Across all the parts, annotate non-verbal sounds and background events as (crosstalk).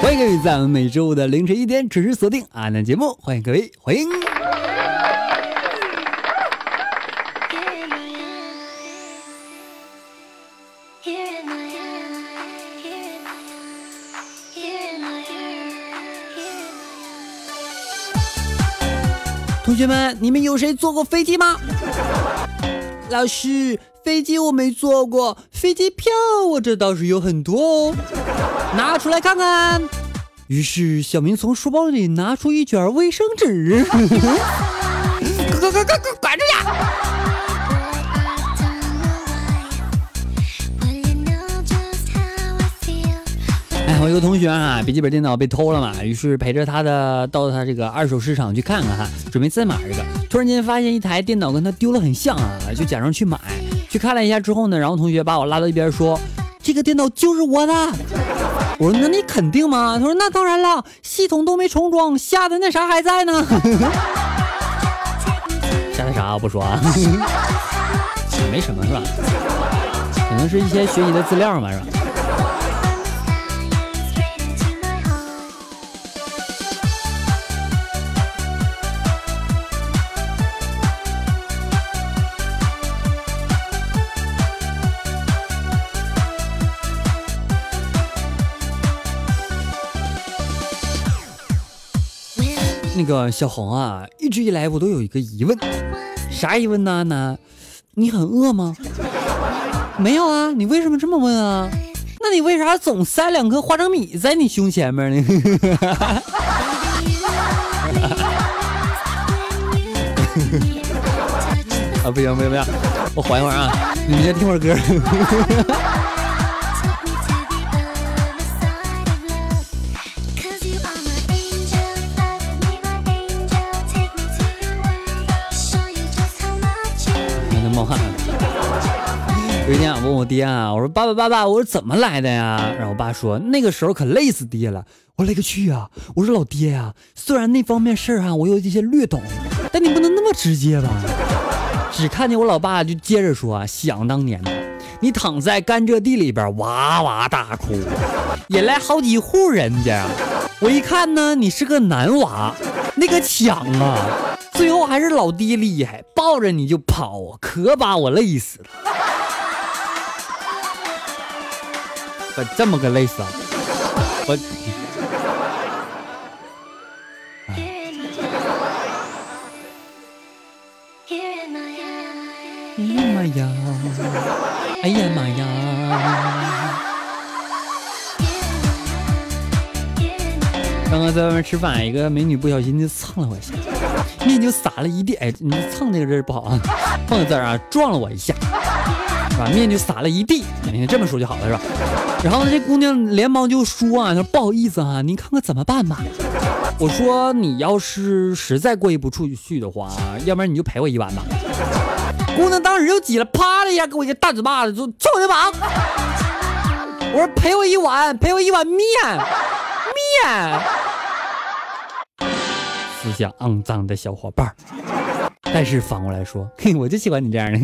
欢迎各位在我们每周五的凌晨一点准时锁定阿南节目，欢迎各位，欢迎。同学们，你们有谁坐过飞机吗？老师，飞机我没坐过，飞机票我这倒是有很多哦，拿出来看看。于是小明从书包里拿出一卷卫生纸，快快快快管着呀！我一个同学啊，笔记本电脑被偷了嘛，于是陪着他的到他这个二手市场去看看哈，准备再买一个。突然间发现一台电脑跟他丢了很像啊，就假装去买。去看了一下之后呢，然后同学把我拉到一边说：“这个电脑就是我的。”我说：“那你肯定吗？”他说：“那当然了，系统都没重装，下的那啥还在呢。”下的啥我不说啊，(laughs) 没什么是吧？可能是一些学习的资料嘛是吧？这个小红啊，一直以来我都有一个疑问，啥疑问呢？那，你很饿吗？没有啊，你为什么这么问啊？那你为啥总塞两颗花生米在你胸前面呢？(laughs) 啊，不行不行不行，我缓一会儿啊，你们先听会儿歌。问我爹啊，我说爸爸爸爸，我说怎么来的呀？然后我爸说那个时候可累死爹了。我勒个去啊！我说老爹呀，虽然那方面事儿哈我有一些略懂，但你不能那么直接吧？只看见我老爸就接着说，想当年你躺在甘蔗地里边哇哇大哭，引来好几户人家。我一看呢，你是个男娃，那个抢啊，最后还是老爹厉害，抱着你就跑，可把我累死了。这么个累死啊！我，哎呀妈呀！哎呀妈呀！刚刚在外面吃饭，一个美女不小心就蹭了我一下，面就洒了一地。哎，你蹭那个字不好啊，碰个字啊，撞了我一下。把面就撒了一地，你看这么说就好了是吧？然后呢，这姑娘连忙就说啊，说不好意思啊，您看看怎么办吧。我说你要是实在过意不出去的话，要不然你就赔我一碗吧。姑娘当时就急了，啪的一下给我一个大嘴巴子，就抽我的膀。我说赔我一碗，赔我一碗面，面。思想肮脏的小伙伴但是反过来说，嘿，我就喜欢你这样的。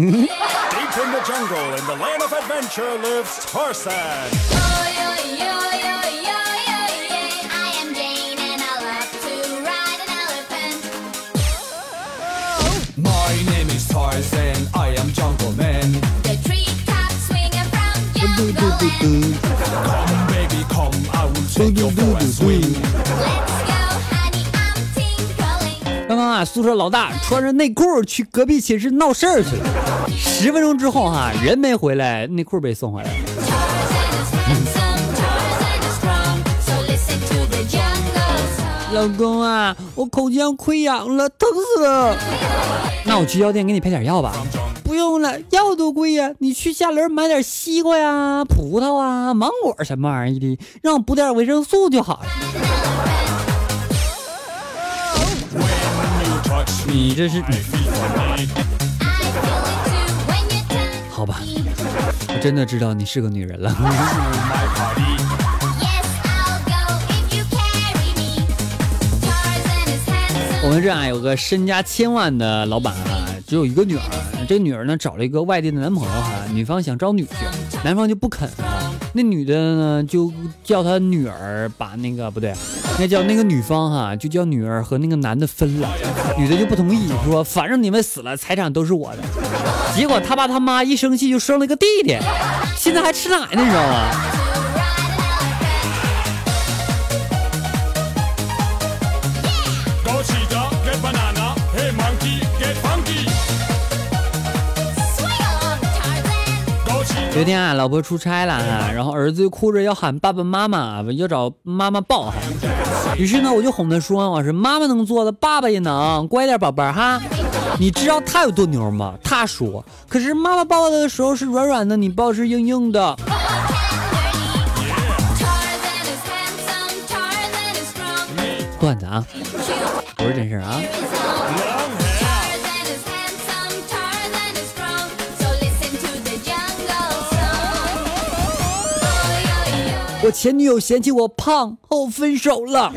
宿舍老大穿着内裤去隔壁寝室闹事儿去了。十分钟之后哈，人没回来，内裤被送回来了。老公啊，我口腔溃疡了，疼死了。那我去药店给你配点药吧。不用了，药多贵呀，你去下楼买点西瓜呀、葡萄啊、芒果什么玩意儿的，让我补点维生素就好了。你这是好吧？我真的知道你是个女人了。(laughs) 我们这啊有个身家千万的老板啊，只有一个女儿。这女儿呢找了一个外地的男朋友哈，女方想招女婿，男方就不肯啊。那女的呢就叫她女儿把那个不对，应该叫那个女方哈，就叫女儿和那个男的分了。女的就不同意，说反正你们死了，财产都是我的。结果他爸他妈一生气就生了个弟弟，现在还吃奶呢，你知道吗？有一天啊，老婆出差了哈，然后儿子又哭着要喊爸爸妈妈，要找妈妈抱哈。于是呢，我就哄他说：“我说妈妈能做的，爸爸也能，乖点宝贝儿哈。你知道他有多牛吗？他说，可是妈妈抱的时候是软软的，你抱是硬硬的。段子啊，不是真事啊。”我前女友嫌弃我胖，和我分手了，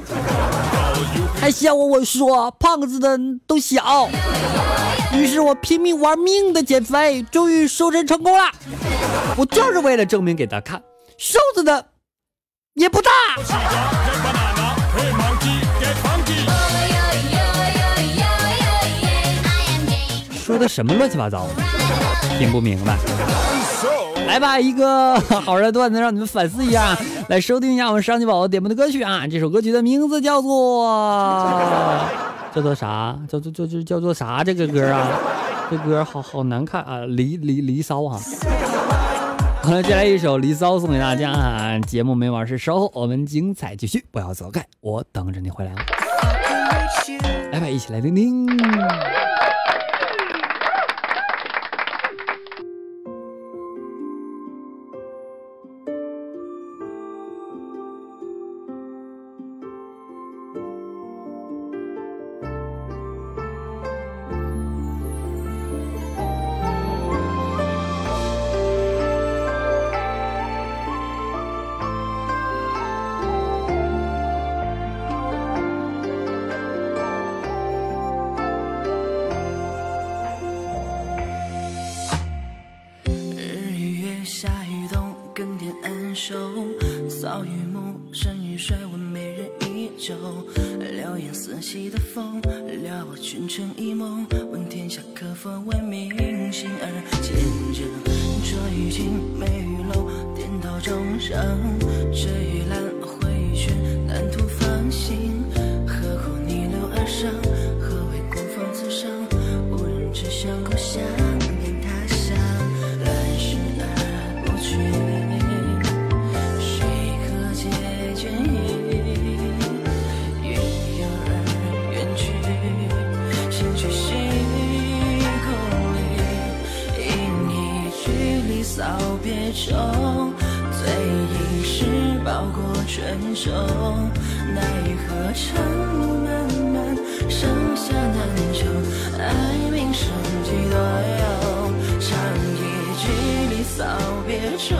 还笑我我说胖子的都小。于是我拼命玩命的减肥，终于瘦身成功了。我就是为了证明给他看，瘦子的也不大。说的什么乱七八糟，听不明白。来吧，一个好玩的段子，让你们反思一下。来收听一下我们上期宝宝点播的歌曲啊！这首歌曲的名字叫做 (laughs) 叫做啥？叫做叫叫叫做啥？这个歌啊，这歌好好难看啊！离离离骚啊！好了，接下来一首离骚送给大家啊！节目没完事，稍后我们精彩继续，不要走开，我等着你回来。来吧，一起来听听早与暮，山与水，问美人依旧。流言四起的风，撩我君臣一梦。问天下可否为明心而见证？这雨晴，梅雨漏，颠倒众生，谁与揽？别愁，醉饮是饱过春秋。奈何长路漫漫，盛夏难求，哀命生几多忧。唱一曲离骚，别愁。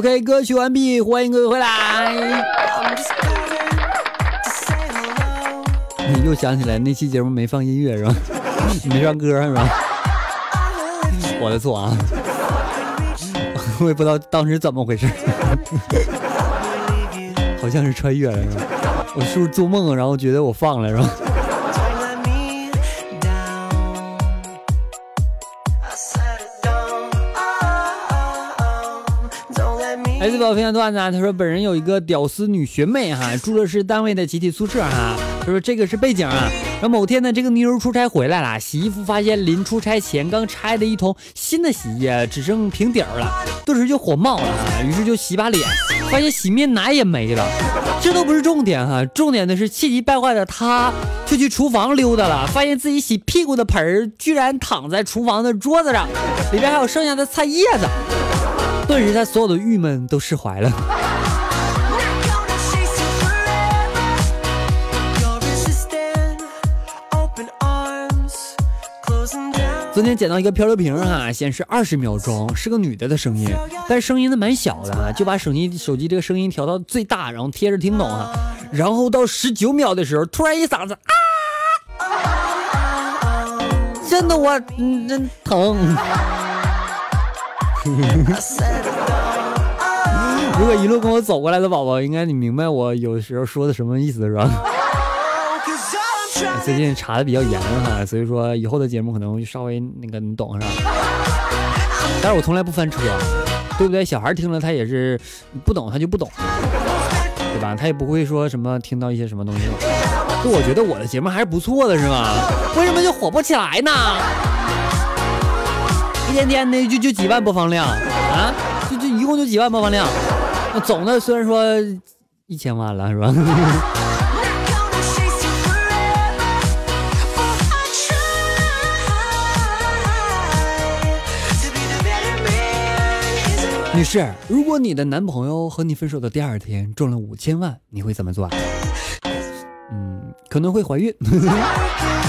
OK，歌曲完毕，欢迎各位回来。你又想起来那期节目没放音乐是吧？(laughs) 没放歌是吧？我的错啊，我也不知道当时怎么回事，(laughs) 好像是穿越了是吧？我是不是做梦，然后觉得我放了是吧？来自宝分享段子啊，他说本人有一个屌丝女学妹哈，(laughs) 住的是单位的集体宿舍哈。他说这个是背景啊。然后某天呢，这个妞儿出差回来了，洗衣服发现临出差前刚拆的一桶新的洗衣液只剩平底儿了，顿时就火冒了啊，于是就洗把脸，发现洗面奶也没了。这都不是重点哈，重点的是气急败坏的她就去厨房溜达了，发现自己洗屁股的盆儿居然躺在厨房的桌子上，里边还有剩下的菜叶子。顿时他所有的郁闷都释怀了。昨天捡到一个漂流瓶哈、显示二十秒钟，是个女的的声音，但声音呢蛮小的啊，就把手机手机这个声音调到最大，然后贴着听懂啊。然后到十九秒的时候，突然一嗓子啊，震得我嗯真疼。(laughs) 如果一路跟我走过来的宝宝，应该你明白我有时候说的什么意思是吧 (laughs) 最近查的比较严哈，所以说以后的节目可能稍微那个你懂是吧？但是我从来不翻车，对不对？小孩听了他也是不懂，他就不懂，对吧？他也不会说什么听到一些什么东西。就我觉得我的节目还是不错的，是吧？为什么就火不起来呢？一天天的就就几万播放量啊，就就一共就几万播放量，那总的虽然说一千万了，是吧. Oh. (laughs) 女士，如果你的男朋友和你分手的第二天中了五千万，你会怎么做？嗯，可能会怀孕。(laughs)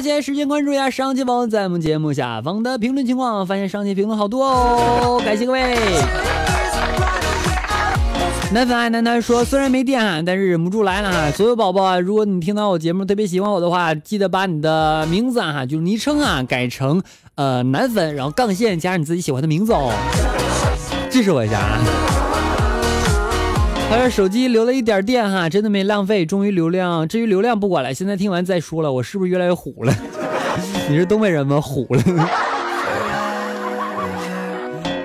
下来时间关注一下上期宝在我们节目下方的评论情况，发现上期评论好多哦，感谢各位。男粉爱楠楠说，虽然没电哈，但是忍不住来了哈。所有宝宝啊，如果你听到我节目特别喜欢我的话，记得把你的名字啊哈，就是昵称啊，改成呃男粉，然后杠线加上你自己喜欢的名字哦，支持我一下啊。他说手机留了一点电哈，真的没浪费。终于流量，至于流量不管了，现在听完再说了。我是不是越来越虎了？(laughs) 你是东北人吗？虎了。(laughs)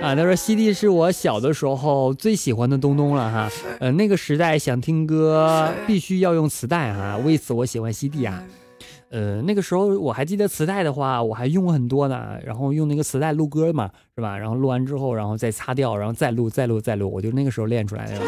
啊，他说 CD 是我小的时候最喜欢的东东了哈。呃，那个时代想听歌必须要用磁带哈，为此我喜欢 CD 啊。呃，那个时候我还记得磁带的话，我还用过很多呢。然后用那个磁带录歌嘛，是吧？然后录完之后，然后再擦掉，然后再录，再录，再录。我就那个时候练出来的。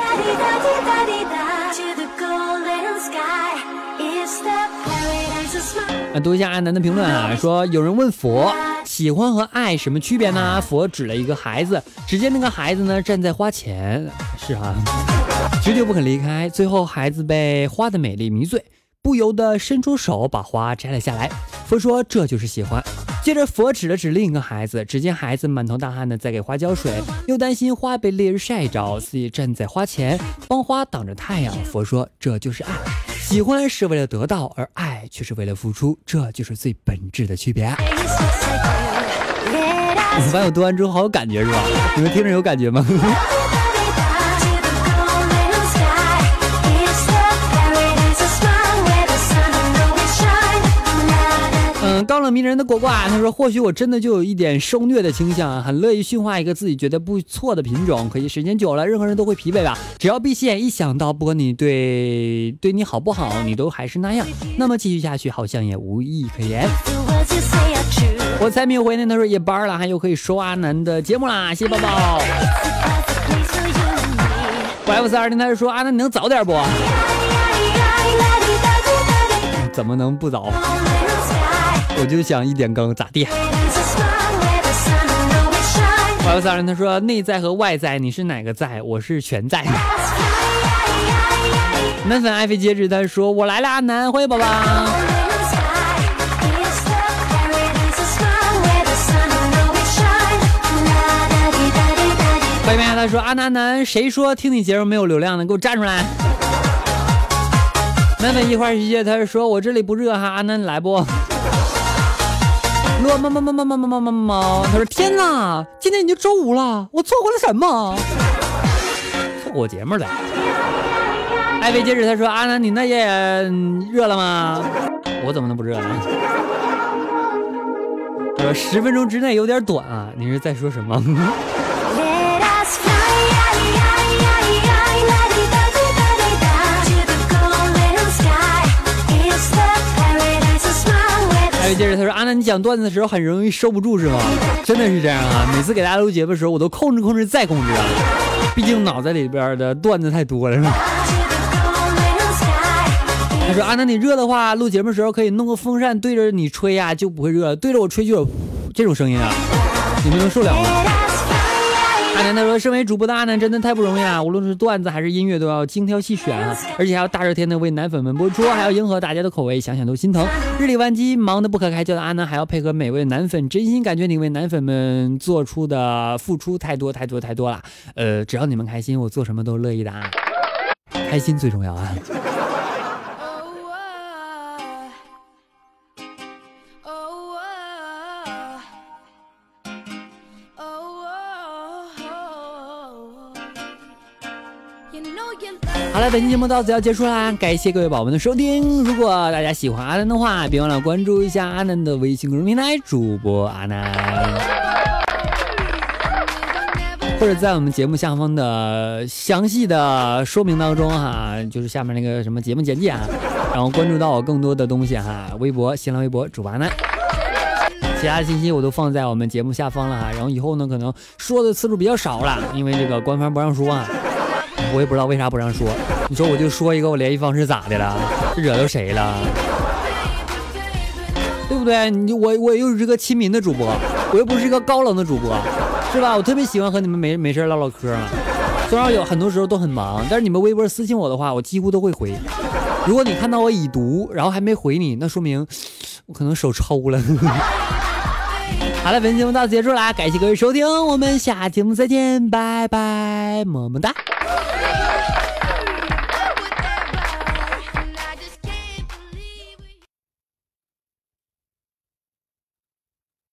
啊，读一下阿南的评论啊，说有人问佛喜欢和爱什么区别呢？佛指了一个孩子，只见那个孩子呢站在花前，是啊，(laughs) 绝对不肯离开。最后孩子被花的美丽迷醉，不由得伸出手把花摘了下来。佛说这就是喜欢。接着佛指了指另一个孩子，只见孩子满头大汗的在给花浇水，又担心花被烈日晒着，自己站在花前帮花挡着太阳。佛说这就是爱。喜欢是为了得到，而爱却是为了付出，这就是最本质的区别。我发现我读完之后好有感觉是吧？你们 (laughs) 听着有感觉吗？高冷迷人的果果啊，他说或许我真的就有一点受虐的倾向啊，很乐意驯化一个自己觉得不错的品种，可惜时间久了，任何人都会疲惫吧。只要闭起眼一想到，不管你对对你好不好，你都还是那样，那么继续下去好像也无意可言。我才没有回呢，他说夜班了，还有可以收阿南的节目啦，谢谢宝宝。yf 三二零他就说阿南你能早点不？怎么能不早？我就想一点更咋地。欢有三人，他说内在和外在，你是哪个在？我是全在。奶粉爱妃戒指，他说我来啦，阿南，欢迎宝宝。欢迎啊，他说阿南南，谁说听你节目没有流量的，给我站出来。奶粉一会世界，他说我这里不热哈，阿南你来不？落猫猫猫猫猫猫猫猫猫，他说天哪，今天已经周五了，我错过了什么？错过节目了。艾薇接着他说阿南你那也热了吗？我怎么能不热呢？他说十分钟之内有点短啊，你是在说什么？还有接着他说：“阿南，你讲段子的时候很容易收不住是吗？真的是这样啊！每次给大家录节目的时候，我都控制控制再控制啊，毕竟脑袋里边的段子太多了，是吧他说：“阿南，你热的话，录节目的时候可以弄个风扇对着你吹呀、就不会热；对着我吹就有这种声音啊，你们能受了吗？” Let us fly, 阿南他说：“身为主播的阿南真的太不容易了，无论是段子还是音乐都要精挑细选啊，而且还要大热天的为男粉们播出，还要迎合大家的口味，想想都心疼。日理万机，忙得不可开交的阿南还要配合每位男粉，真心感觉你为男粉们做出的付出太多太多太多了。呃，只要你们开心，我做什么都乐意的啊，开心最重要啊。”好了，本期节目到此要结束啦，感谢各位宝宝们的收听。如果大家喜欢阿南的话，别忘了关注一下阿南的微信公众平台主播阿南，或者在我们节目下方的详细的说明当中哈，就是下面那个什么节目简介啊，然后关注到我更多的东西哈，微博、新浪微博主播阿南。其他信息我都放在我们节目下方了哈，然后以后呢可能说的次数比较少了，因为这个官方不让说啊。我也不知道为啥不让说。你说我就说一个我联系方式咋的了？惹到谁了？对不对？你我我又是个亲民的主播，我又不是一个高冷的主播，是吧？我特别喜欢和你们没没事唠唠嗑。虽然有很多时候都很忙，但是你们微博私信我的话，我几乎都会回。如果你看到我已读，然后还没回你，那说明我可能手抽了。好了，本期节目到此结束啦，感谢各位收听，我们下期节目再见，拜拜，么么哒。